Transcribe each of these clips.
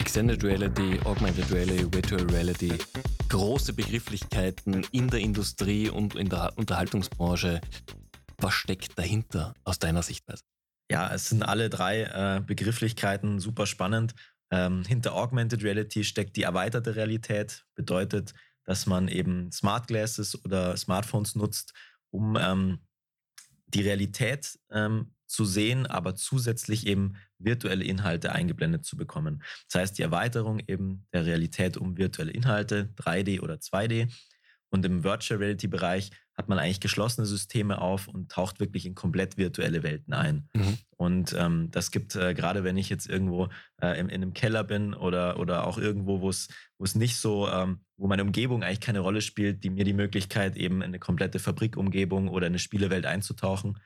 Extended Reality, Augmented Reality, Virtual Reality, große Begrifflichkeiten in der Industrie und in der Unterhaltungsbranche. Was steckt dahinter aus deiner Sichtweise? Ja, es sind alle drei äh, Begrifflichkeiten super spannend. Ähm, hinter Augmented Reality steckt die erweiterte Realität, bedeutet, dass man eben Smart Glasses oder Smartphones nutzt, um ähm, die Realität ähm, zu sehen, aber zusätzlich eben virtuelle Inhalte eingeblendet zu bekommen. Das heißt, die Erweiterung eben der Realität um virtuelle Inhalte, 3D oder 2D. Und im Virtual Reality Bereich hat man eigentlich geschlossene Systeme auf und taucht wirklich in komplett virtuelle Welten ein. Mhm. Und ähm, das gibt, äh, gerade wenn ich jetzt irgendwo äh, in, in, einem Keller bin oder, oder auch irgendwo, wo es wo es nicht so, ähm, wo meine Umgebung eigentlich keine Rolle spielt, die mir die Möglichkeit, eben in eine komplette Fabrikumgebung oder eine Spielewelt einzutauchen.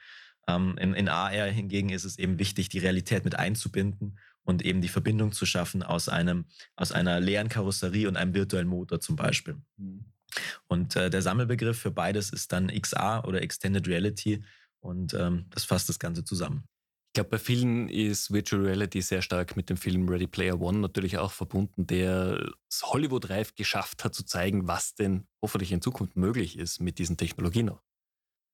Ähm, in, in AR hingegen ist es eben wichtig, die Realität mit einzubinden und eben die Verbindung zu schaffen aus einem, aus einer leeren Karosserie und einem virtuellen Motor zum Beispiel. Mhm. Und äh, der Sammelbegriff für beides ist dann XR oder Extended Reality und ähm, das fasst das Ganze zusammen. Ich glaube, bei vielen ist Virtual Reality sehr stark mit dem Film Ready Player One natürlich auch verbunden, der es Hollywood reif geschafft hat zu zeigen, was denn hoffentlich in Zukunft möglich ist mit diesen Technologien noch.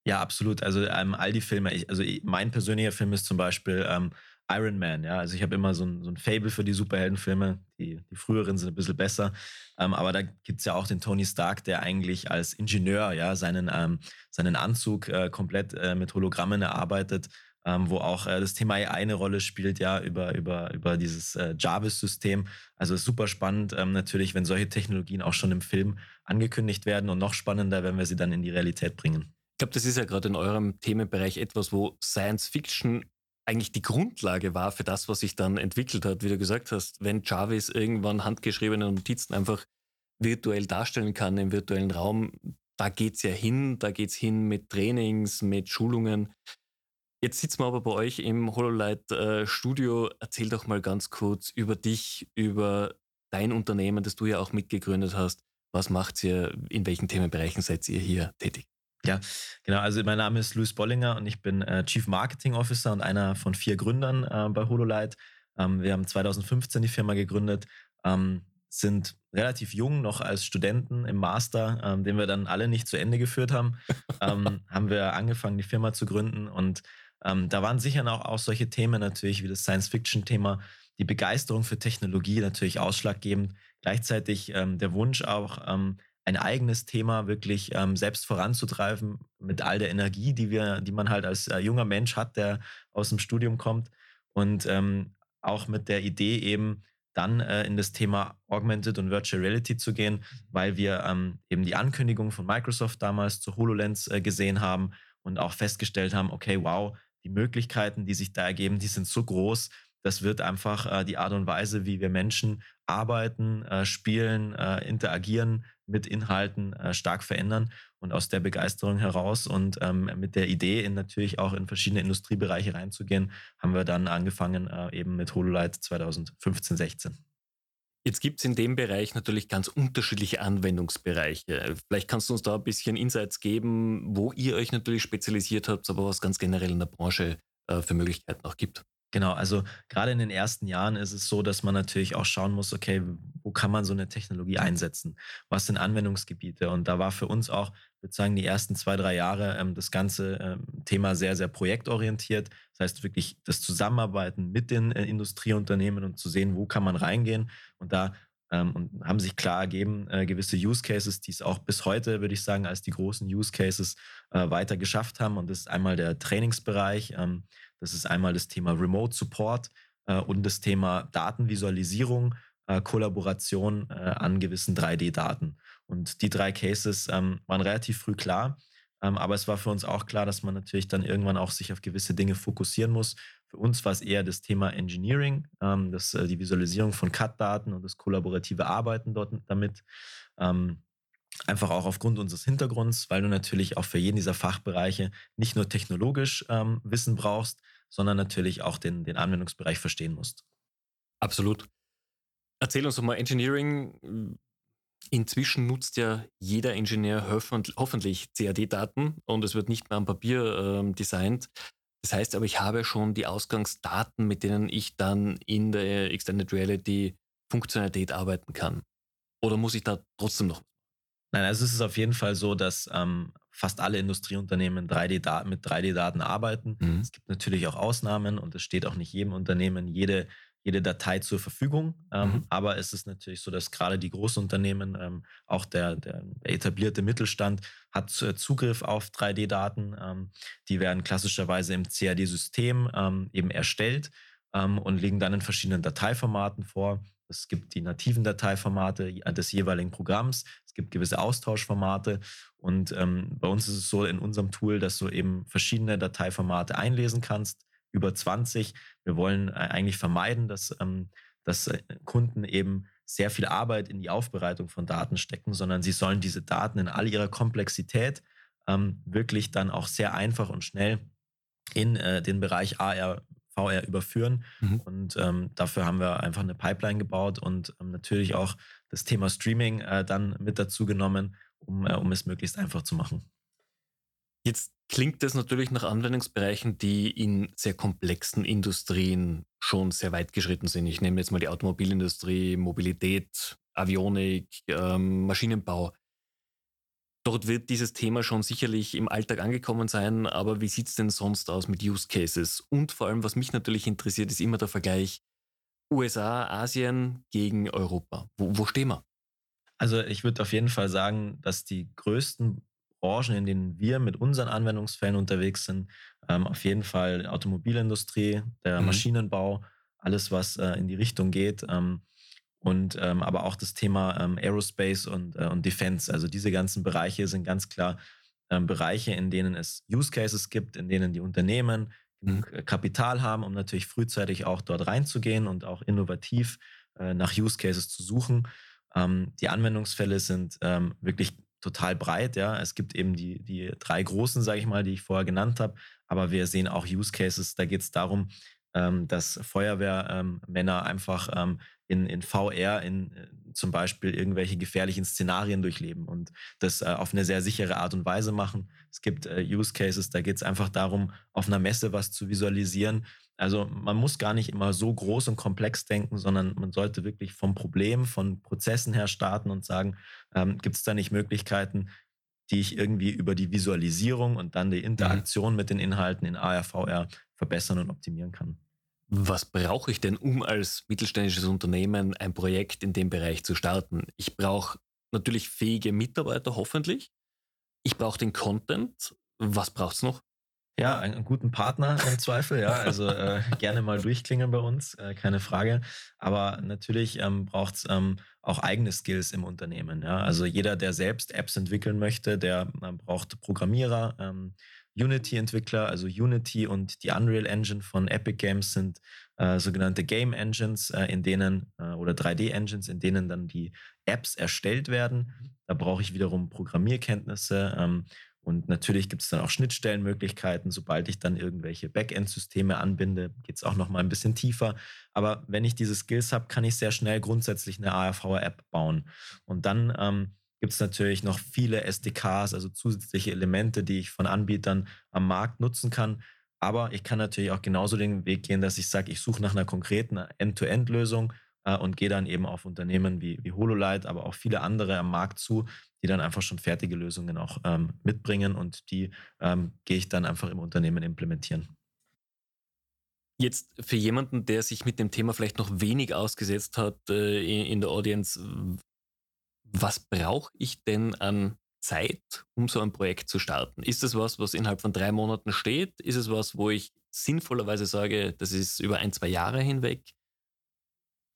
Ja, absolut. Also ähm, all die Filme, ich, also mein persönlicher Film ist zum Beispiel ähm, Iron Man, ja. Also ich habe immer so ein, so ein Fable für die Superheldenfilme. Die, die früheren sind ein bisschen besser. Ähm, aber da gibt's ja auch den Tony Stark, der eigentlich als Ingenieur, ja, seinen, ähm, seinen Anzug äh, komplett äh, mit Hologrammen erarbeitet, ähm, wo auch äh, das Thema AI eine Rolle spielt, ja, über, über, über dieses äh, Jarvis-System. Also super spannend, ähm, natürlich, wenn solche Technologien auch schon im Film angekündigt werden und noch spannender, wenn wir sie dann in die Realität bringen. Ich glaube, das ist ja gerade in eurem Themenbereich etwas, wo Science Fiction eigentlich die Grundlage war für das, was sich dann entwickelt hat. Wie du gesagt hast, wenn Jarvis irgendwann handgeschriebene Notizen einfach virtuell darstellen kann im virtuellen Raum, da geht's ja hin, da geht's hin mit Trainings, mit Schulungen. Jetzt sitzen wir aber bei euch im HoloLight äh, Studio. Erzähl doch mal ganz kurz über dich, über dein Unternehmen, das du ja auch mitgegründet hast. Was macht ihr? In welchen Themenbereichen seid ihr hier tätig? Ja, genau. Also mein Name ist Luis Bollinger und ich bin äh, Chief Marketing Officer und einer von vier Gründern äh, bei HoloLight. Ähm, wir haben 2015 die Firma gegründet, ähm, sind relativ jung noch als Studenten im Master, ähm, den wir dann alle nicht zu Ende geführt haben, ähm, haben wir angefangen, die Firma zu gründen. Und ähm, da waren sicher auch, auch solche Themen natürlich wie das Science-Fiction-Thema, die Begeisterung für Technologie natürlich ausschlaggebend. Gleichzeitig ähm, der Wunsch auch, ein eigenes Thema wirklich ähm, selbst voranzutreiben mit all der Energie, die wir, die man halt als äh, junger Mensch hat, der aus dem Studium kommt. Und ähm, auch mit der Idee eben dann äh, in das Thema Augmented und Virtual Reality zu gehen, weil wir ähm, eben die Ankündigung von Microsoft damals zu HoloLens äh, gesehen haben und auch festgestellt haben, okay, wow, die Möglichkeiten, die sich da ergeben, die sind so groß, das wird einfach äh, die Art und Weise, wie wir Menschen arbeiten, äh, spielen, äh, interagieren mit Inhalten äh, stark verändern. Und aus der Begeisterung heraus und ähm, mit der Idee, in natürlich auch in verschiedene Industriebereiche reinzugehen, haben wir dann angefangen äh, eben mit HoloLight 2015, 16. Jetzt gibt es in dem Bereich natürlich ganz unterschiedliche Anwendungsbereiche. Vielleicht kannst du uns da ein bisschen Insights geben, wo ihr euch natürlich spezialisiert habt, aber was ganz generell in der Branche äh, für Möglichkeiten auch gibt. Genau, also gerade in den ersten Jahren ist es so, dass man natürlich auch schauen muss, okay, wo kann man so eine Technologie einsetzen? Was sind Anwendungsgebiete? Und da war für uns auch, würde sagen, die ersten zwei, drei Jahre ähm, das ganze ähm, Thema sehr, sehr projektorientiert. Das heißt wirklich das Zusammenarbeiten mit den äh, Industrieunternehmen und zu sehen, wo kann man reingehen. Und da ähm, und haben sich klar ergeben, äh, gewisse Use Cases, die es auch bis heute, würde ich sagen, als die großen Use Cases äh, weiter geschafft haben. Und das ist einmal der Trainingsbereich. Ähm, das ist einmal das Thema Remote Support äh, und das Thema Datenvisualisierung, äh, Kollaboration äh, an gewissen 3D-Daten. Und die drei Cases ähm, waren relativ früh klar. Ähm, aber es war für uns auch klar, dass man natürlich dann irgendwann auch sich auf gewisse Dinge fokussieren muss. Für uns war es eher das Thema Engineering, ähm, das, äh, die Visualisierung von CAD-Daten und das kollaborative Arbeiten dort damit. Ähm, Einfach auch aufgrund unseres Hintergrunds, weil du natürlich auch für jeden dieser Fachbereiche nicht nur technologisch ähm, Wissen brauchst, sondern natürlich auch den, den Anwendungsbereich verstehen musst. Absolut. Erzähl uns doch mal Engineering. Inzwischen nutzt ja jeder Ingenieur hoffentlich CAD-Daten und es wird nicht mehr am Papier ähm, designt. Das heißt aber, ich habe schon die Ausgangsdaten, mit denen ich dann in der Extended Reality Funktionalität arbeiten kann. Oder muss ich da trotzdem noch? Nein, also es ist auf jeden Fall so, dass ähm, fast alle Industrieunternehmen 3D mit 3D-Daten arbeiten. Mhm. Es gibt natürlich auch Ausnahmen und es steht auch nicht jedem Unternehmen jede jede Datei zur Verfügung. Ähm, mhm. Aber es ist natürlich so, dass gerade die Großunternehmen, ähm, auch der, der, etablierte Mittelstand, hat Zugriff auf 3D-Daten. Ähm, die werden klassischerweise im CAD-System ähm, eben erstellt ähm, und liegen dann in verschiedenen Dateiformaten vor. Es gibt die nativen Dateiformate des jeweiligen Programms. Es gibt gewisse Austauschformate. Und ähm, bei uns ist es so in unserem Tool, dass du eben verschiedene Dateiformate einlesen kannst über 20. Wir wollen äh, eigentlich vermeiden, dass, ähm, dass äh, Kunden eben sehr viel Arbeit in die Aufbereitung von Daten stecken, sondern sie sollen diese Daten in all ihrer Komplexität ähm, wirklich dann auch sehr einfach und schnell in äh, den Bereich AR, VR überführen. Mhm. Und ähm, dafür haben wir einfach eine Pipeline gebaut und ähm, natürlich auch das Thema Streaming äh, dann mit dazu genommen, um, äh, um es möglichst einfach zu machen. Jetzt klingt das natürlich nach Anwendungsbereichen, die in sehr komplexen Industrien schon sehr weit geschritten sind. Ich nehme jetzt mal die Automobilindustrie, Mobilität, Avionik, ähm, Maschinenbau. Dort wird dieses Thema schon sicherlich im Alltag angekommen sein, aber wie sieht es denn sonst aus mit Use Cases? Und vor allem, was mich natürlich interessiert, ist immer der Vergleich USA, Asien gegen Europa. Wo, wo stehen wir? Also ich würde auf jeden Fall sagen, dass die größten Branchen, in denen wir mit unseren Anwendungsfällen unterwegs sind. Ähm, auf jeden Fall Automobilindustrie, der mhm. Maschinenbau, alles, was äh, in die Richtung geht. Ähm, und ähm, aber auch das Thema ähm, Aerospace und, äh, und Defense. Also diese ganzen Bereiche sind ganz klar ähm, Bereiche, in denen es Use Cases gibt, in denen die Unternehmen mhm. Kapital haben, um natürlich frühzeitig auch dort reinzugehen und auch innovativ äh, nach Use Cases zu suchen. Ähm, die Anwendungsfälle sind wirklich total breit. Ja, es gibt eben die, die drei großen, sage ich mal, die ich vorher genannt habe. Aber wir sehen auch Use Cases. Da geht es darum, ähm, dass Feuerwehrmänner ähm, einfach ähm, in, in VR in äh, zum Beispiel irgendwelche gefährlichen Szenarien durchleben und das äh, auf eine sehr sichere Art und Weise machen. Es gibt äh, Use Cases, da geht es einfach darum, auf einer Messe was zu visualisieren. Also man muss gar nicht immer so groß und komplex denken, sondern man sollte wirklich vom Problem, von Prozessen her starten und sagen, ähm, gibt es da nicht Möglichkeiten, die ich irgendwie über die Visualisierung und dann die mhm. Interaktion mhm. mit den Inhalten in AR, VR verbessern und optimieren kann. Was brauche ich denn, um als mittelständisches Unternehmen ein Projekt in dem Bereich zu starten? Ich brauche natürlich fähige Mitarbeiter, hoffentlich. Ich brauche den Content. Was braucht es noch? Ja, einen, guten Partner im Zweifel, ja. Also äh, gerne mal durchklingen bei uns, äh, keine Frage. Aber natürlich ähm, braucht es ähm, auch eigene Skills im Unternehmen. Ja. Also jeder, der selbst Apps entwickeln möchte, der äh, braucht Programmierer. Ähm, Unity-Entwickler, also Unity und die Unreal Engine von Epic Games sind äh, sogenannte Game Engines, äh, in denen äh, oder 3D-Engines, in denen dann die Apps erstellt werden. Da brauche ich wiederum Programmierkenntnisse. Ähm, und natürlich gibt es dann auch Schnittstellenmöglichkeiten. Sobald ich dann irgendwelche Backend-Systeme anbinde, geht es auch noch mal ein bisschen tiefer. Aber wenn ich diese Skills habe, kann ich sehr schnell grundsätzlich eine ARV-App bauen. Und dann ähm, gibt es natürlich noch viele SDKs, also zusätzliche Elemente, die ich von Anbietern am Markt nutzen kann. Aber ich kann natürlich auch genauso den Weg gehen, dass ich sage, ich suche nach einer konkreten End-to-End-Lösung äh, und gehe dann eben auf Unternehmen wie, wie HoloLight, aber auch viele andere am Markt zu, die dann einfach schon fertige Lösungen auch ähm, mitbringen und die ähm, gehe ich dann einfach im Unternehmen implementieren. Jetzt für jemanden, der sich mit dem Thema vielleicht noch wenig ausgesetzt hat äh, in, in der Audience, was brauche ich denn an Zeit, um so ein Projekt zu starten? Ist es was, was innerhalb von drei Monaten steht? Ist es was, wo ich sinnvollerweise sage, das ist über ein, zwei Jahre hinweg?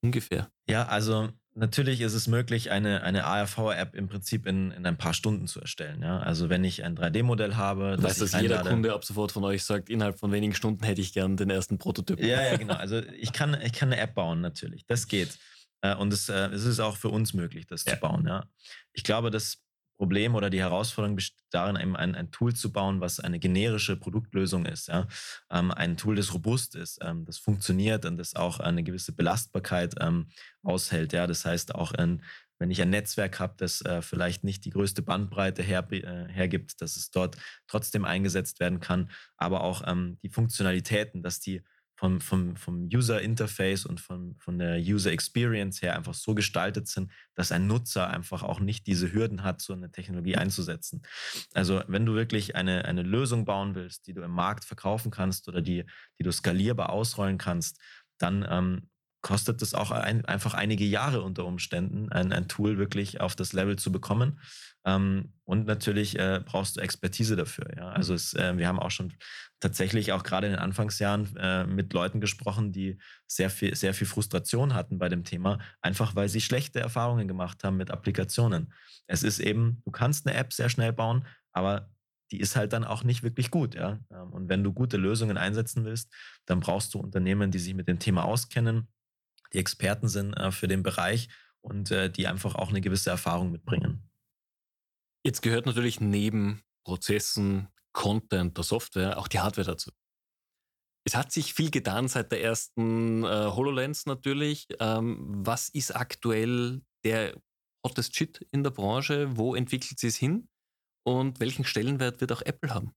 Ungefähr. Ja, also natürlich ist es möglich, eine, eine ARV-App im Prinzip in, in ein paar Stunden zu erstellen. Ja? Also wenn ich ein 3D-Modell habe. Du weißt, dass jeder Kunde ab sofort von euch sagt, innerhalb von wenigen Stunden hätte ich gern den ersten Prototyp. Ja, ja, genau. Also ich kann, ich kann eine App bauen, natürlich. Das geht. Äh, und es, äh, es ist auch für uns möglich, das ja. zu bauen. Ja. Ich glaube, das Problem oder die Herausforderung besteht darin, eben ein, ein Tool zu bauen, was eine generische Produktlösung ist. Ja. Ähm, ein Tool, das robust ist, ähm, das funktioniert und das auch eine gewisse Belastbarkeit ähm, aushält. Ja. Das heißt auch, ein, wenn ich ein Netzwerk habe, das äh, vielleicht nicht die größte Bandbreite her, äh, hergibt, dass es dort trotzdem eingesetzt werden kann, aber auch ähm, die Funktionalitäten, dass die vom, vom, vom User Interface und von, von der User Experience her einfach so gestaltet sind, dass ein Nutzer einfach auch nicht diese Hürden hat, so eine Technologie einzusetzen. Also wenn du wirklich eine, eine Lösung bauen willst, die du im Markt verkaufen kannst oder die, die du skalierbar ausrollen kannst, dann ähm, kostet es auch ein, einfach einige Jahre unter Umständen, ein, ein Tool wirklich auf das Level zu bekommen. Ähm, und natürlich äh, brauchst du Expertise dafür. Ja? Also es, äh, wir haben auch schon tatsächlich auch gerade in den Anfangsjahren äh, mit Leuten gesprochen, die sehr viel, sehr viel Frustration hatten bei dem Thema, einfach weil sie schlechte Erfahrungen gemacht haben mit Applikationen. Es ist eben, du kannst eine App sehr schnell bauen, aber die ist halt dann auch nicht wirklich gut. Ja? Ähm, und wenn du gute Lösungen einsetzen willst, dann brauchst du Unternehmen, die sich mit dem Thema auskennen, die Experten sind äh, für den Bereich und äh, die einfach auch eine gewisse Erfahrung mitbringen. Jetzt gehört natürlich neben Prozessen, Content, der Software auch die Hardware dazu. Es hat sich viel getan seit der ersten äh, HoloLens natürlich. Ähm, was ist aktuell der hottest Shit in der Branche? Wo entwickelt sie es hin? Und welchen Stellenwert wird auch Apple haben?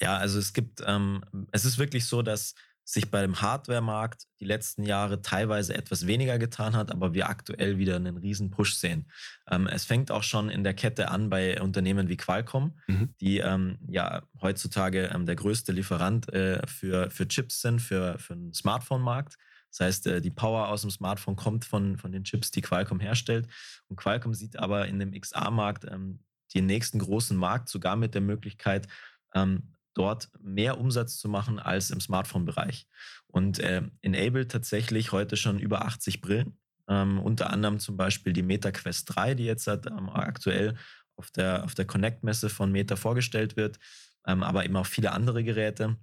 Ja, also es gibt, ähm, es ist wirklich so, dass sich bei dem Hardware-Markt die letzten Jahre teilweise etwas weniger getan hat, aber wir aktuell wieder einen riesen Push sehen. Ähm, es fängt auch schon in der Kette an bei Unternehmen wie Qualcomm, mhm. die ähm, ja heutzutage ähm, der größte Lieferant äh, für, für Chips sind, für, für den Smartphone-Markt. Das heißt, äh, die Power aus dem Smartphone kommt von, von den Chips, die Qualcomm herstellt. Und Qualcomm sieht aber in dem XA-Markt ähm, den nächsten großen Markt, sogar mit der Möglichkeit, ähm, dort mehr Umsatz zu machen als im Smartphone-Bereich. Und äh, Enable tatsächlich heute schon über 80 Brillen. Ähm, unter anderem zum Beispiel die Meta Quest 3, die jetzt halt, ähm, aktuell auf der, auf der Connect-Messe von Meta vorgestellt wird, ähm, aber eben auch viele andere Geräte.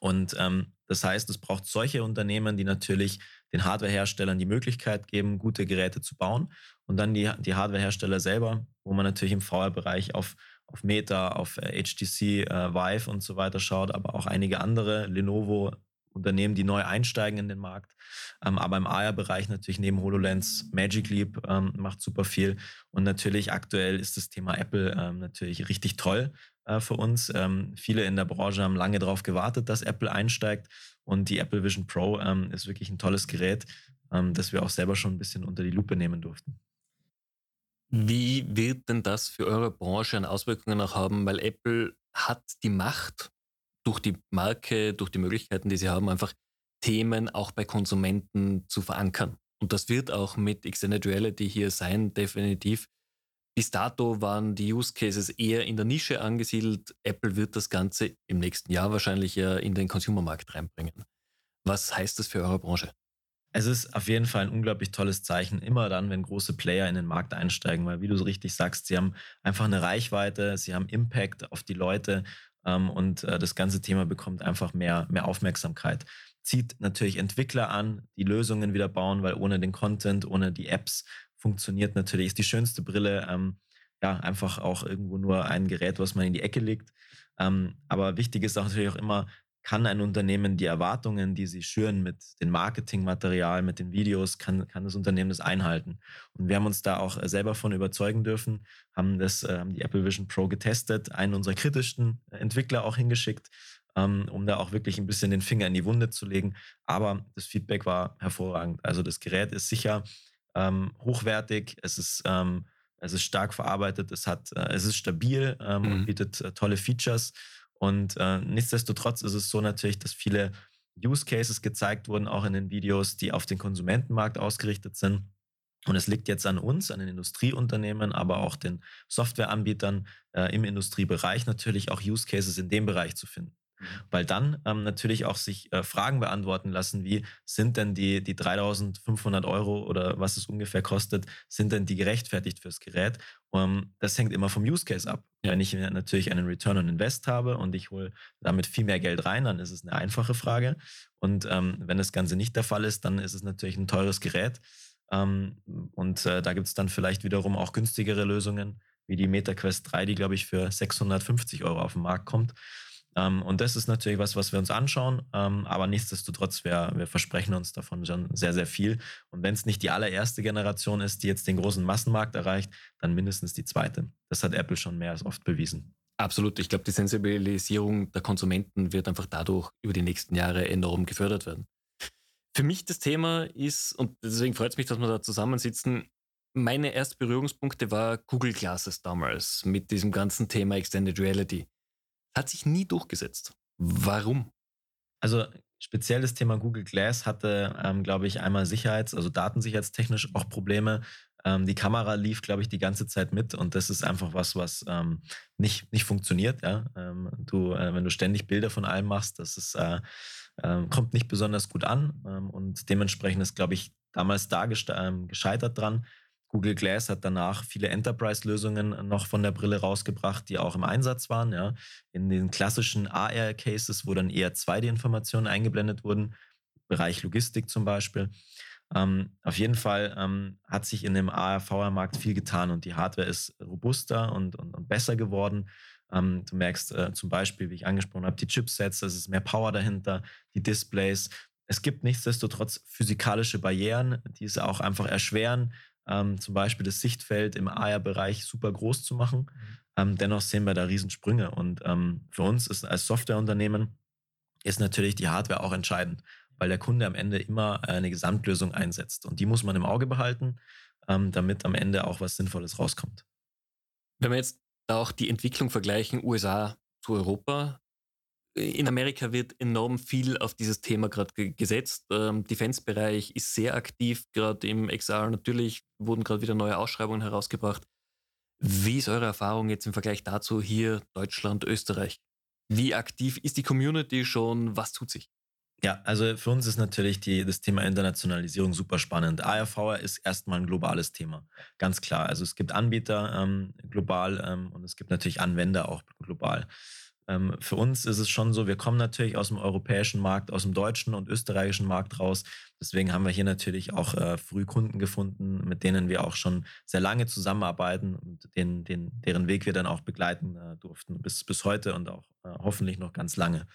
Und ähm, das heißt, es braucht solche Unternehmen, die natürlich den Hardwareherstellern die Möglichkeit geben, gute Geräte zu bauen. Und dann die, die Hardwarehersteller selber, wo man natürlich im VR-Bereich auf auf Meta, auf HTC äh, Vive und so weiter schaut, aber auch einige andere Lenovo Unternehmen, die neu einsteigen in den Markt. Ähm, aber im AR-Bereich natürlich neben HoloLens Magic Leap ähm, macht super viel. Und natürlich aktuell ist das Thema Apple ähm, natürlich richtig toll äh, für uns. Ähm, viele in der Branche haben lange darauf gewartet, dass Apple einsteigt. Und die Apple Vision Pro ähm, ist wirklich ein tolles Gerät, ähm, das wir auch selber schon ein bisschen unter die Lupe nehmen durften. Wie wird denn das für eure Branche an Auswirkungen auch haben? Weil Apple hat die Macht, durch die Marke, durch die Möglichkeiten, die sie haben, einfach Themen auch bei Konsumenten zu verankern. Und das wird auch mit Extended Reality hier sein, definitiv. Bis dato waren die Use Cases eher in der Nische angesiedelt. Apple wird das Ganze im nächsten Jahr wahrscheinlich ja in den Consumermarkt reinbringen. Was heißt das für eure Branche? Es ist auf jeden Fall ein unglaublich tolles Zeichen, immer dann, wenn große Player in den Markt einsteigen, weil wie du so richtig sagst, sie haben einfach eine Reichweite, sie haben Impact auf die Leute ähm, und äh, das ganze Thema bekommt einfach mehr, mehr Aufmerksamkeit. Zieht natürlich Entwickler an, die Lösungen wieder bauen, weil ohne den Content, ohne die Apps funktioniert natürlich, ist die schönste Brille ähm, ja einfach auch irgendwo nur ein Gerät, was man in die Ecke legt. Ähm, aber wichtig ist auch natürlich auch immer, kann ein Unternehmen die Erwartungen, die sie schüren mit dem Marketingmaterial, mit den Videos, kann, kann das Unternehmen das einhalten. Und wir haben uns da auch äh, selber von überzeugen dürfen, haben das, äh, haben die Apple Vision Pro getestet, einen unserer kritischsten Entwickler auch hingeschickt, ähm, um da auch wirklich ein bisschen den Finger in die Wunde zu legen. Aber das Feedback war hervorragend. Also das Gerät ist sicher ähm, hochwertig, es ist, ähm, es ist stark verarbeitet, es hat, äh, es ist stabil ähm, mhm. und bietet äh, tolle Features. Und äh, nichtsdestotrotz ist es so natürlich, dass viele Use Cases gezeigt wurden, auch in den Videos, die auf den Konsumentenmarkt ausgerichtet sind. Und es liegt jetzt an uns, an den Industrieunternehmen, aber auch den Softwareanbietern äh, im Industriebereich natürlich auch Use Cases in dem Bereich zu finden. Mhm. Weil dann ähm, natürlich auch sich äh, Fragen beantworten lassen, wie sind denn die, die 3500 Euro oder was es ungefähr kostet, sind denn die gerechtfertigt fürs Gerät? Um, ähm, das hängt immer vom Use Case ab. Ja. Wenn ich natürlich einen Return on Invest habe und ich hole damit viel mehr Geld rein, dann ist es eine einfache Frage. Und ähm, wenn das Ganze nicht der Fall ist, dann ist es natürlich ein teures Gerät. Ähm, und äh, da gibt es dann vielleicht wiederum auch günstigere Lösungen, wie die MetaQuest 3, die, glaube ich, für 650 Euro auf den Markt kommt. Ähm, und das ist natürlich was, was wir uns anschauen. Ähm, aber nichtsdestotrotz, wir, wir versprechen uns davon schon sehr, sehr viel. Und wenn es nicht die allererste Generation ist, die jetzt den großen Massenmarkt erreicht, dann mindestens die zweite. Das hat Apple schon mehr als oft bewiesen. Absolut. Ich glaube, die Sensibilisierung der Konsumenten wird einfach dadurch über die nächsten Jahre enorm gefördert werden. Für mich das Thema ist, und deswegen freut es mich, dass wir da zusammensitzen, meine ersten Berührungspunkte war Google Glasses damals mit diesem ganzen Thema Extended Reality. Hat sich nie durchgesetzt. Warum? Also speziell das Thema Google Glass hatte, ähm, glaube ich, einmal sicherheits-, also datensicherheitstechnisch auch Probleme. Ähm, die Kamera lief, glaube ich, die ganze Zeit mit und das ist einfach was, was ähm, nicht, nicht funktioniert. Ja? Ähm, du, äh, wenn du ständig Bilder von allem machst, das ist, äh, äh, kommt nicht besonders gut an ähm, und dementsprechend ist, glaube ich, damals da ähm, gescheitert dran. Google Glass hat danach viele Enterprise-Lösungen noch von der Brille rausgebracht, die auch im Einsatz waren. Ja. In den klassischen AR-Cases, wo dann eher 2D-Informationen eingeblendet wurden, Bereich Logistik zum Beispiel. Ähm, auf jeden Fall ähm, hat sich in dem AR-VR-Markt viel getan und die Hardware ist robuster und, und, und besser geworden. Ähm, du merkst äh, zum Beispiel, wie ich angesprochen habe, die Chipsets, es ist mehr Power dahinter, die Displays. Es gibt nichtsdestotrotz physikalische Barrieren, die es auch einfach erschweren, ähm, zum Beispiel das Sichtfeld im AR-Bereich super groß zu machen. Mhm. Ähm, dennoch sehen wir da Riesensprünge. Und ähm, für uns ist als Softwareunternehmen ist natürlich die Hardware auch entscheidend, weil der Kunde am Ende immer eine Gesamtlösung einsetzt. Und die muss man im Auge behalten, ähm, damit am Ende auch was Sinnvolles rauskommt. Wenn wir jetzt auch die Entwicklung vergleichen, USA zu Europa, in Amerika wird enorm viel auf dieses Thema gerade gesetzt. Ähm, Defense-Bereich ist sehr aktiv, gerade im XR. Natürlich wurden gerade wieder neue Ausschreibungen herausgebracht. Wie ist eure Erfahrung jetzt im Vergleich dazu hier Deutschland, Österreich? Wie aktiv ist die Community schon? Was tut sich? Ja, also für uns ist natürlich die, das Thema Internationalisierung super spannend. ARVR ist erstmal ein globales Thema, ganz klar. Also es gibt Anbieter ähm, global ähm, und es gibt natürlich Anwender auch global. Ähm, für uns ist es schon so, wir kommen natürlich aus dem europäischen Markt, aus dem deutschen und österreichischen Markt raus. Deswegen haben wir hier natürlich auch äh, früh Kunden gefunden, mit denen wir auch schon sehr lange zusammenarbeiten und den, den, deren Weg wir dann auch begleiten äh, durften bis, bis heute und auch äh, hoffentlich noch ganz lange.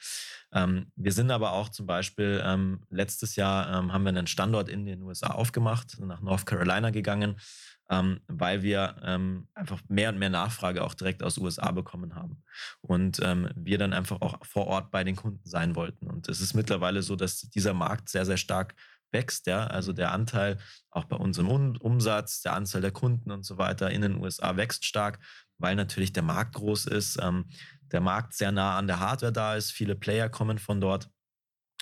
Ähm, wir sind aber auch zum Beispiel ähm, letztes Jahr ähm, haben wir einen Standort in den USA aufgemacht, nach North Carolina gegangen ähm, weil wir ähm, einfach mehr und mehr Nachfrage auch direkt aus USA bekommen haben. Und ähm, wir dann einfach auch vor Ort bei den Kunden sein wollten. Und es ist mittlerweile so, dass dieser Markt sehr, sehr stark wächst, ja, also der Anteil auch bei unserem Umsatz, der Anzahl der Kunden und so weiter in den USA wächst stark, weil natürlich der Markt groß ist, ähm, der Markt sehr nah an der Hardware da ist, viele Player kommen von dort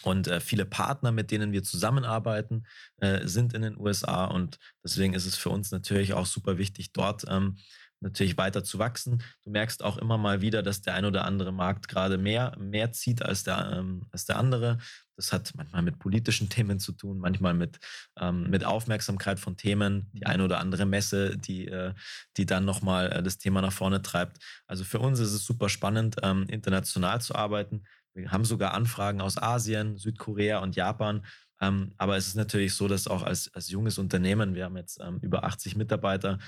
und äh, viele Partner, mit denen wir zusammenarbeiten, äh, sind in den USA. Und deswegen ist es für uns natürlich auch super wichtig, dort ähm, natürlich weiter zu wachsen. Du merkst auch immer mal wieder, dass der ein oder andere Markt gerade mehr, mehr zieht als der, ähm, als der andere. Das hat manchmal mit politischen Themen zu tun, manchmal mit, ähm, mit Aufmerksamkeit von Themen, die eine oder andere Messe, die, äh, die dann nochmal äh, das Thema nach vorne treibt. Also für uns ist es super spannend, ähm, international zu arbeiten. Wir haben sogar Anfragen aus Asien, Südkorea und Japan. Ähm, aber es ist natürlich so, dass auch als, als junges Unternehmen, wir haben jetzt ähm, über 80 Mitarbeiter,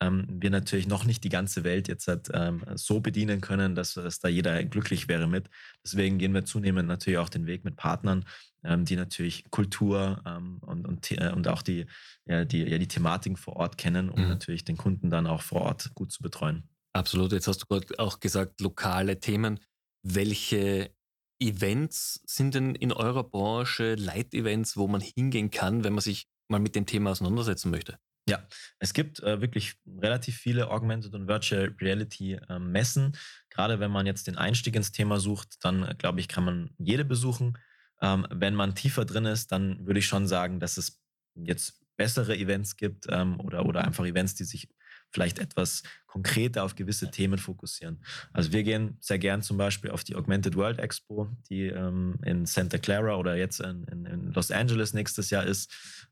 ähm, wir natürlich noch nicht die ganze Welt jetzt halt, ähm, so bedienen können, dass, dass da jeder glücklich wäre mit. Deswegen gehen wir zunehmend natürlich auch den Weg mit Partnern, ähm, die natürlich Kultur ähm, und, und, äh, und auch die, ja, die, ja, die Thematiken vor Ort kennen, um mhm. natürlich den Kunden dann auch vor Ort gut zu betreuen. Absolut. Jetzt hast du gerade auch gesagt, lokale Themen. Welche Events sind denn in eurer Branche Leitevents, wo man hingehen kann, wenn man sich mal mit dem Thema auseinandersetzen möchte? Ja, es gibt äh, wirklich relativ viele Augmented und Virtual Reality äh, Messen. Gerade wenn man jetzt den Einstieg ins Thema sucht, dann äh, glaube ich, kann man jede besuchen. Ähm, wenn man tiefer drin ist, dann würde ich schon sagen, dass es jetzt bessere Events gibt ähm, oder, oder einfach Events, die sich vielleicht etwas konkreter auf gewisse Themen fokussieren. Also wir gehen sehr gern zum Beispiel auf die Augmented World Expo, die ähm, in Santa Clara oder jetzt in, in, in, Los Angeles nächstes Jahr ist.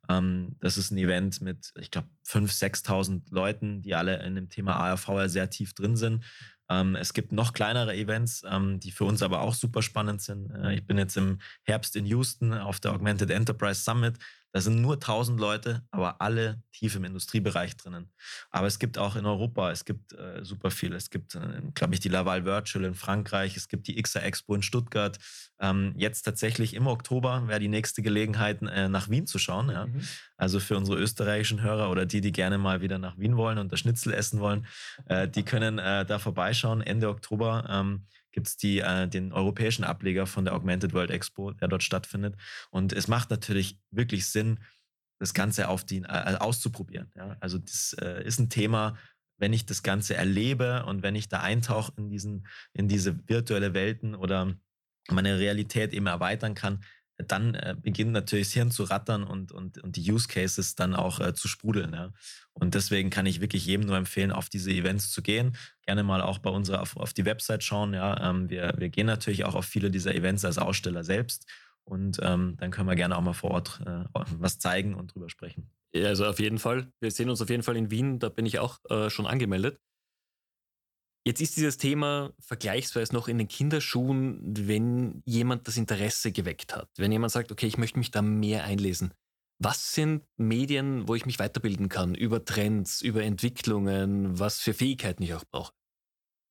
Ähm, das ist ein Event mit, ich glaube, 5.000, 6.000 Leuten, die alle in dem Thema ARVR sehr tief drin sind. Ähm, es gibt noch kleinere Events, ähm, die für uns aber auch super spannend sind. Äh, ich bin jetzt im Herbst in Houston auf der Augmented Enterprise Summit. Da sind nur 1000 Leute, aber alle tief im Industriebereich drinnen. Aber es gibt auch in Europa, es gibt äh, super viel. Es gibt, äh, glaube ich, die Laval Virtual in Frankreich, es gibt die XR Expo in Stuttgart. Ähm, jetzt tatsächlich im Oktober wäre die nächste Gelegenheit, äh, nach Wien zu schauen. Ja? Mhm. Also für unsere österreichischen Hörer oder die, die gerne mal wieder nach Wien wollen und das Schnitzel essen wollen, äh, die können äh, da vorbeischauen. Ende Oktober. Ähm, gibt es äh, den europäischen Ableger von der Augmented World Expo, der dort stattfindet. Und es macht natürlich wirklich Sinn, das Ganze auf die, äh, auszuprobieren. Ja? Also das äh, ist ein Thema, wenn ich das Ganze erlebe und wenn ich da eintauche in, diesen, in diese virtuelle Welten oder meine Realität eben erweitern kann, dann äh, beginnt natürlich das Hirn zu rattern und, und, und die Use Cases dann auch äh, zu sprudeln. Ja. Und deswegen kann ich wirklich jedem nur empfehlen, auf diese Events zu gehen. Gerne mal auch bei unserer auf, auf die Website schauen. Ja. Ähm, wir, wir gehen natürlich auch auf viele dieser Events als Aussteller selbst. Und ähm, dann können wir gerne auch mal vor Ort äh, was zeigen und drüber sprechen. Ja, also auf jeden Fall. Wir sehen uns auf jeden Fall in Wien. Da bin ich auch äh, schon angemeldet. Jetzt ist dieses Thema vergleichsweise noch in den Kinderschuhen, wenn jemand das Interesse geweckt hat. Wenn jemand sagt, okay, ich möchte mich da mehr einlesen. Was sind Medien, wo ich mich weiterbilden kann? Über Trends, über Entwicklungen, was für Fähigkeiten ich auch brauche?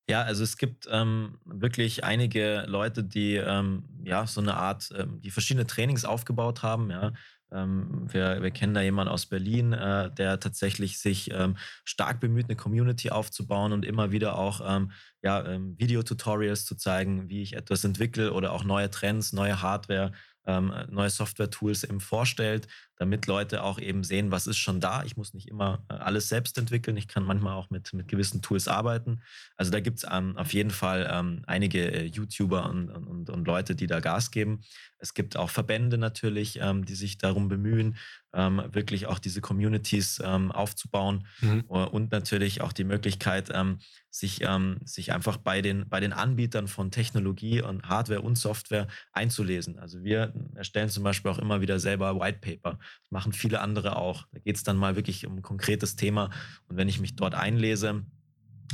Ja, also es gibt ähm, wirklich einige Leute, die ähm, ja so eine Art, ähm, die verschiedene Trainings aufgebaut haben, ja. Ähm, wir, wir, kennen da jemanden aus Berlin, äh, der tatsächlich sich ähm, stark bemüht, eine Community aufzubauen und immer wieder auch ähm, ja, ähm, Videotutorials zu zeigen, wie ich etwas entwickle oder auch neue Trends, neue Hardware, ähm, neue Software-Tools eben vorstellt, damit Leute auch eben sehen, was ist schon da. Ich muss nicht immer äh, alles selbst entwickeln. Ich kann manchmal auch mit, mit gewissen Tools arbeiten. Also da gibt es ähm, auf jeden Fall ähm, einige äh, YouTuber und, und, und Leute, die da Gas geben. Es gibt auch Verbände natürlich, ähm, die sich darum bemühen, ähm, wirklich auch diese Communities ähm, aufzubauen mhm. und natürlich auch die Möglichkeit, ähm, sich, ähm, sich einfach bei den, bei den Anbietern von Technologie und Hardware und Software einzulesen. Also wir erstellen zum Beispiel auch immer wieder selber White Paper. Machen viele andere auch. Da geht es dann mal wirklich um ein konkretes Thema. Und wenn ich mich dort einlese,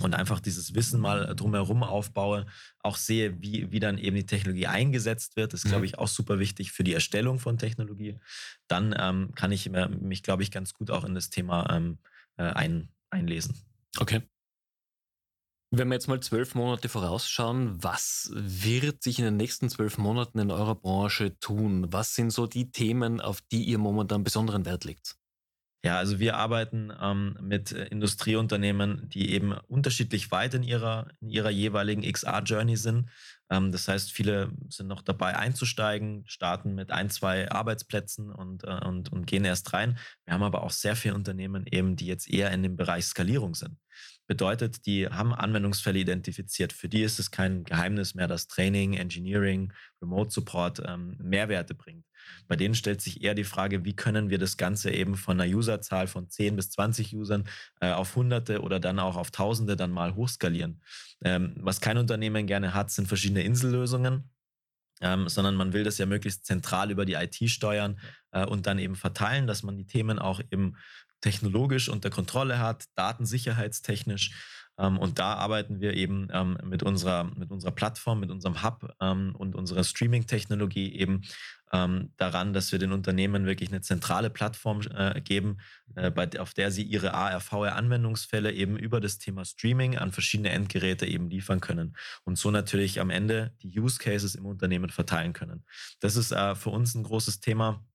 und einfach dieses Wissen mal drumherum aufbaue, auch sehe, wie, wie dann eben die Technologie eingesetzt wird, ist, glaube mhm. ich, auch super wichtig für die Erstellung von Technologie. Dann ähm, kann ich mich, glaube ich, ganz gut auch in das Thema ähm, äh, ein, einlesen. Okay. Wenn wir jetzt mal zwölf Monate vorausschauen, was wird sich in den nächsten zwölf Monaten in eurer Branche tun? Was sind so die Themen, auf die ihr momentan besonderen Wert legt? Ja, also wir arbeiten ähm, mit äh, Industrieunternehmen, die eben unterschiedlich weit in ihrer, in ihrer jeweiligen XR-Journey sind. Ähm, das heißt, viele sind noch dabei einzusteigen, starten mit ein, zwei Arbeitsplätzen und, äh, und, und gehen erst rein. Wir haben aber auch sehr viele Unternehmen eben, die jetzt eher in dem Bereich Skalierung sind. Bedeutet, die haben Anwendungsfälle identifiziert. Für die ist es kein Geheimnis mehr, dass Training, Engineering, Remote Support ähm, Mehrwerte bringt. Bei denen stellt sich eher die Frage, wie können wir das Ganze eben von einer Userzahl von 10 bis 20 Usern äh, auf Hunderte oder dann auch auf Tausende dann mal hochskalieren. Ähm, was kein Unternehmen gerne hat, sind verschiedene Insellösungen. Ähm, sondern man will das ja möglichst zentral über die IT steuern äh, und dann eben verteilen, dass man die Themen auch eben technologisch unter Kontrolle hat, datensicherheitstechnisch. Ähm, und da arbeiten wir eben ähm, mit, unserer, mit unserer Plattform, mit unserem Hub ähm, und unserer Streaming-Technologie eben daran, dass wir den Unternehmen wirklich eine zentrale Plattform äh, geben, äh, auf der sie ihre ARVR-Anwendungsfälle eben über das Thema Streaming an verschiedene Endgeräte eben liefern können und so natürlich am Ende die Use Cases im Unternehmen verteilen können. Das ist äh, für uns ein großes Thema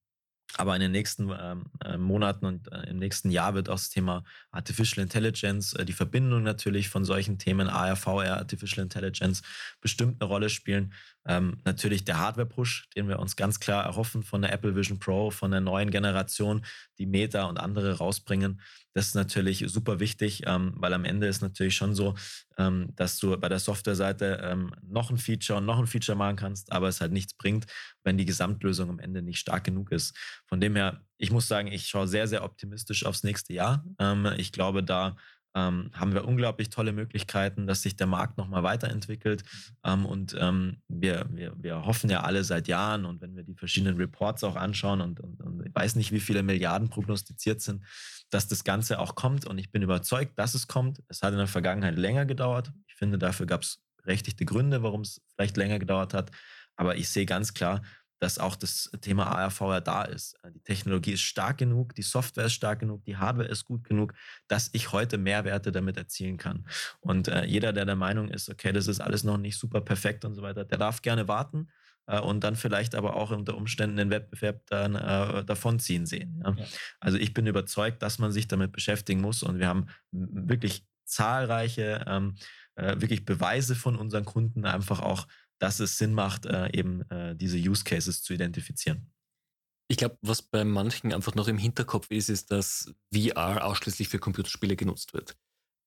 aber in den nächsten ähm, äh, Monaten und äh, im nächsten Jahr wird auch das Thema Artificial Intelligence, äh, die Verbindung natürlich von solchen Themen, AR, VR, Artificial Intelligence, bestimmt eine Rolle spielen. Ähm, natürlich der Hardware-Push, den wir uns ganz klar erhoffen von der Apple Vision Pro, von der neuen Generation, die Meta und andere rausbringen. Das ist natürlich super wichtig, ähm, weil am Ende ist natürlich schon so, ähm, dass du bei der Softwareseite ähm, noch ein Feature und noch ein Feature machen kannst, aber es halt nichts bringt, wenn die Gesamtlösung am Ende nicht stark genug ist. Von dem her, ich muss sagen, ich schaue sehr, sehr optimistisch aufs nächste Jahr. Ähm, ich glaube, da ähm, haben wir unglaublich tolle Möglichkeiten, dass sich der Markt nochmal weiterentwickelt. Ähm, und ähm, wir, wir, wir hoffen ja alle seit Jahren und wenn wir die verschiedenen Reports auch anschauen und, und, und ich weiß nicht, wie viele Milliarden prognostiziert sind, dass das Ganze auch kommt. Und ich bin überzeugt, dass es kommt. Es hat in der Vergangenheit länger gedauert. Ich finde, dafür gab es berechtigte Gründe, warum es vielleicht länger gedauert hat. Aber ich sehe ganz klar, dass auch das Thema ARVR da ist. Die Technologie ist stark genug, die Software ist stark genug, die Hardware ist gut genug, dass ich heute Mehrwerte damit erzielen kann. Und äh, jeder, der der Meinung ist, okay, das ist alles noch nicht super perfekt und so weiter, der darf gerne warten äh, und dann vielleicht aber auch unter Umständen den Wettbewerb dann äh, davonziehen sehen. Ja? Ja. Also ich bin überzeugt, dass man sich damit beschäftigen muss und wir haben wirklich zahlreiche ähm, äh, wirklich Beweise von unseren Kunden einfach auch, dass es Sinn macht, äh, eben äh, diese Use Cases zu identifizieren. Ich glaube, was bei manchen einfach noch im Hinterkopf ist, ist, dass VR ausschließlich für Computerspiele genutzt wird.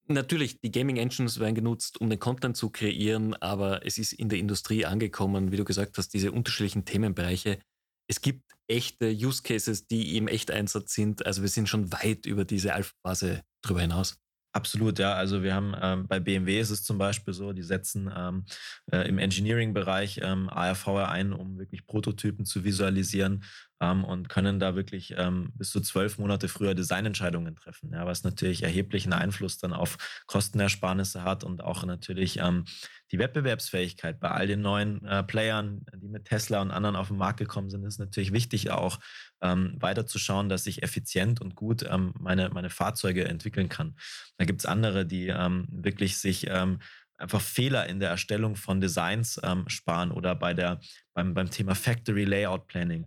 Natürlich, die Gaming Engines werden genutzt, um den Content zu kreieren, aber es ist in der Industrie angekommen, wie du gesagt hast, diese unterschiedlichen Themenbereiche. Es gibt echte Use Cases, die im Echteinsatz sind. Also wir sind schon weit über diese Alpha-Phase drüber hinaus. Absolut, ja. Also wir haben ähm, bei BMW ist es zum Beispiel so, die setzen ähm, äh, im Engineering-Bereich ähm, ARVR ein, um wirklich Prototypen zu visualisieren ähm, und können da wirklich ähm, bis zu zwölf Monate früher Designentscheidungen treffen, ja, was natürlich erheblichen Einfluss dann auf Kostenersparnisse hat und auch natürlich ähm, die Wettbewerbsfähigkeit bei all den neuen äh, Playern, die mit Tesla und anderen auf den Markt gekommen sind, ist natürlich wichtig auch ähm, weiterzuschauen, dass ich effizient und gut ähm, meine, meine Fahrzeuge entwickeln kann. Da gibt es andere, die ähm, wirklich sich ähm, einfach Fehler in der Erstellung von Designs ähm, sparen oder bei der, beim, beim Thema Factory Layout Planning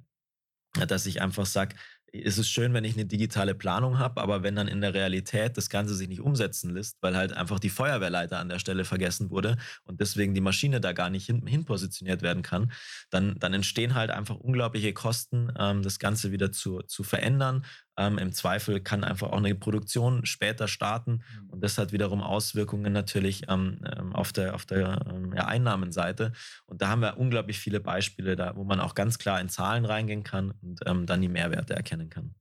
dass ich einfach sage, es ist schön, wenn ich eine digitale Planung habe, aber wenn dann in der Realität das Ganze sich nicht umsetzen lässt, weil halt einfach die Feuerwehrleiter an der Stelle vergessen wurde und deswegen die Maschine da gar nicht hin, hin positioniert werden kann, dann, dann entstehen halt einfach unglaubliche Kosten, ähm, das Ganze wieder zu, zu verändern. Ähm, Im Zweifel kann einfach auch eine Produktion später starten mhm. und das hat wiederum Auswirkungen natürlich ähm, ähm, auf der, auf der ähm, ja, Einnahmenseite. Und da haben wir unglaublich viele Beispiele, da, wo man auch ganz klar in Zahlen reingehen kann und ähm, dann die Mehrwerte erkennen kann.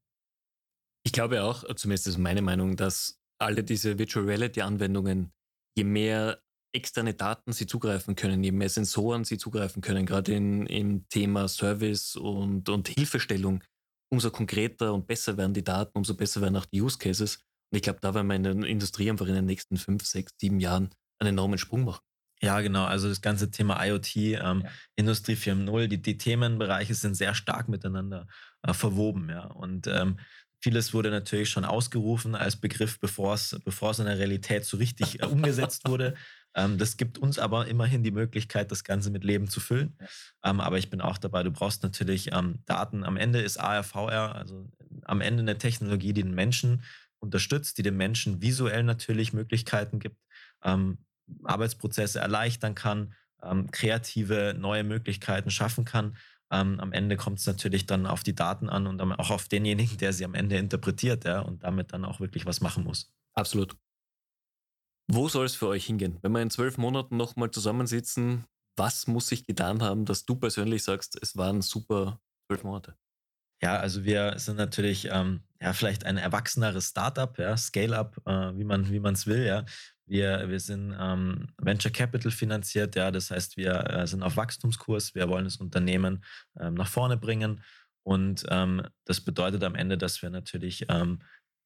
Ich glaube auch, zumindest ist meine Meinung, dass alle diese Virtual Reality Anwendungen, je mehr externe Daten sie zugreifen können, je mehr Sensoren sie zugreifen können, gerade in, im Thema Service und, und Hilfestellung, umso konkreter und besser werden die Daten, umso besser werden auch die Use Cases. Und ich glaube, da werden wir in der Industrie einfach in den nächsten fünf, sechs, sieben Jahren einen enormen Sprung machen. Ja, genau. Also das ganze Thema IoT, ähm, ja. Industrie 4.0, die, die Themenbereiche sind sehr stark miteinander äh, verwoben. Ja. Und ähm, vieles wurde natürlich schon ausgerufen als Begriff, bevor es, bevor es in der Realität so richtig äh, umgesetzt wurde. Ähm, das gibt uns aber immerhin die Möglichkeit, das Ganze mit Leben zu füllen. Ähm, aber ich bin auch dabei, du brauchst natürlich ähm, Daten. Am Ende ist ARVR, also am Ende eine Technologie, die den Menschen unterstützt, die dem Menschen visuell natürlich Möglichkeiten gibt, ähm, Arbeitsprozesse erleichtern kann, ähm, kreative neue Möglichkeiten schaffen kann. Ähm, am Ende kommt es natürlich dann auf die Daten an und auch auf denjenigen, der sie am Ende interpretiert ja, und damit dann auch wirklich was machen muss. Absolut. Wo soll es für euch hingehen? Wenn wir in zwölf Monaten nochmal zusammensitzen, was muss sich getan haben, dass du persönlich sagst, es waren super zwölf Monate? Ja, also wir sind natürlich ähm, ja vielleicht ein erwachseneres Startup, ja, Scale-up, äh, wie man wie es will, ja. Wir, wir sind ähm, Venture Capital finanziert, ja, das heißt, wir äh, sind auf Wachstumskurs, wir wollen das Unternehmen ähm, nach vorne bringen und ähm, das bedeutet am Ende, dass wir natürlich ähm,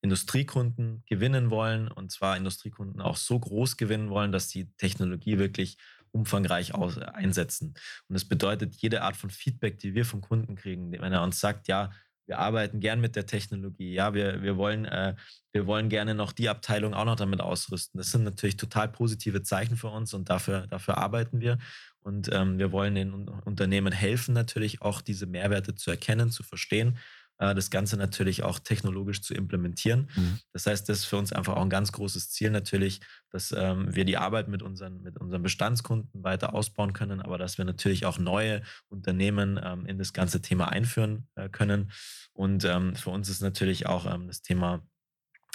Industriekunden gewinnen wollen und zwar Industriekunden auch so groß gewinnen wollen, dass die Technologie wirklich umfangreich aus, einsetzen. Und das bedeutet, jede Art von Feedback, die wir vom Kunden kriegen, wenn er uns sagt, ja, wir arbeiten gern mit der Technologie, ja, wir, wir, wollen, äh, wir wollen gerne noch die Abteilung auch noch damit ausrüsten. Das sind natürlich total positive Zeichen für uns und dafür, dafür arbeiten wir. Und ähm, wir wollen den Unternehmen helfen, natürlich auch diese Mehrwerte zu erkennen, zu verstehen äh, das Ganze natürlich auch technologisch zu implementieren. Mhm. Das heißt, das ist für uns einfach auch ein ganz großes Ziel natürlich, dass ähm, wir die Arbeit mit unseren, mit unseren Bestandskunden weiter ausbauen können, aber dass wir natürlich auch neue Unternehmen ähm, in das ganze Thema einführen äh, können. Und ähm, für uns ist natürlich auch ähm, das Thema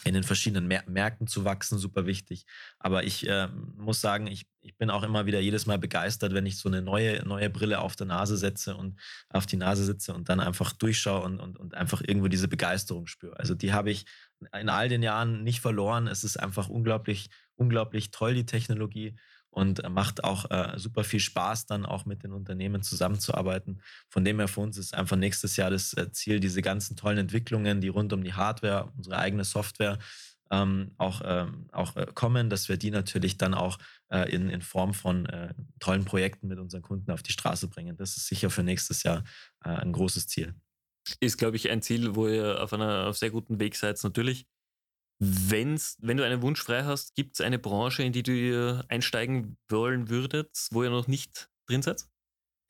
in den verschiedenen Mär Märkten zu wachsen, super wichtig. Aber ich äh, muss sagen, ich, ich bin auch immer wieder jedes Mal begeistert, wenn ich so eine neue, neue Brille auf der Nase setze und auf die Nase sitze und dann einfach durchschaue und, und, und einfach irgendwo diese Begeisterung spüre. Also die habe ich in all den Jahren nicht verloren. Es ist einfach unglaublich, unglaublich toll, die Technologie und macht auch äh, super viel Spaß, dann auch mit den Unternehmen zusammenzuarbeiten. Von dem her für uns ist einfach nächstes Jahr das äh, Ziel, diese ganzen tollen Entwicklungen, die rund um die Hardware, unsere eigene Software ähm, auch, ähm, auch äh, kommen, dass wir die natürlich dann auch äh, in, in Form von äh, tollen Projekten mit unseren Kunden auf die Straße bringen. Das ist sicher für nächstes Jahr äh, ein großes Ziel. Ist, glaube ich, ein Ziel, wo ihr auf einer auf sehr guten Weg seid. Natürlich, wenn's, wenn du einen Wunsch frei hast, gibt es eine Branche, in die du einsteigen wollen würdet, wo ihr noch nicht drin seid?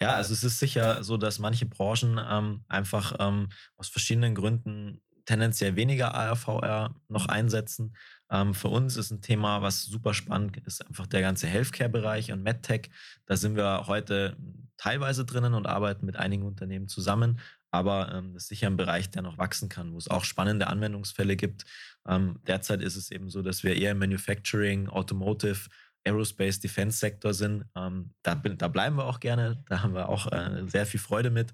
Ja, also es ist sicher so, dass manche Branchen ähm, einfach ähm, aus verschiedenen Gründen tendenziell weniger ARVR noch einsetzen. Ähm, für uns ist ein Thema, was super spannend ist, einfach der ganze Healthcare-Bereich und MedTech. Da sind wir heute teilweise drinnen und arbeiten mit einigen Unternehmen zusammen. Aber ähm, das ist sicher ein Bereich, der noch wachsen kann, wo es auch spannende Anwendungsfälle gibt. Ähm, derzeit ist es eben so, dass wir eher im Manufacturing, Automotive, Aerospace, Defense Sektor sind. Ähm, da, da, bleiben wir auch gerne. Da haben wir auch äh, sehr viel Freude mit.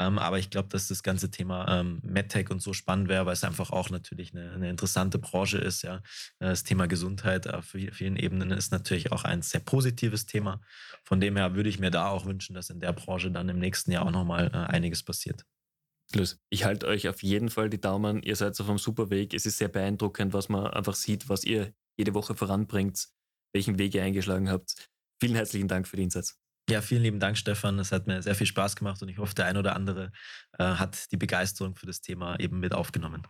Ähm, aber ich glaube, dass das ganze Thema ähm, MedTech und so spannend wäre, weil es einfach auch natürlich eine, eine interessante Branche ist. Ja, das Thema Gesundheit auf vielen Ebenen ist natürlich auch ein sehr positives Thema. Von dem her würde ich mir da auch wünschen, dass in der Branche dann im nächsten Jahr auch nochmal äh, einiges passiert. Los. Ich halte euch auf jeden Fall die Daumen. Ihr seid auf einem super Weg. Es ist sehr beeindruckend, was man einfach sieht, was ihr jede Woche voranbringt, welchen Weg ihr eingeschlagen habt. Vielen herzlichen Dank für den Einsatz. Ja, vielen lieben Dank, Stefan. Es hat mir sehr viel Spaß gemacht und ich hoffe, der ein oder andere äh, hat die Begeisterung für das Thema eben mit aufgenommen.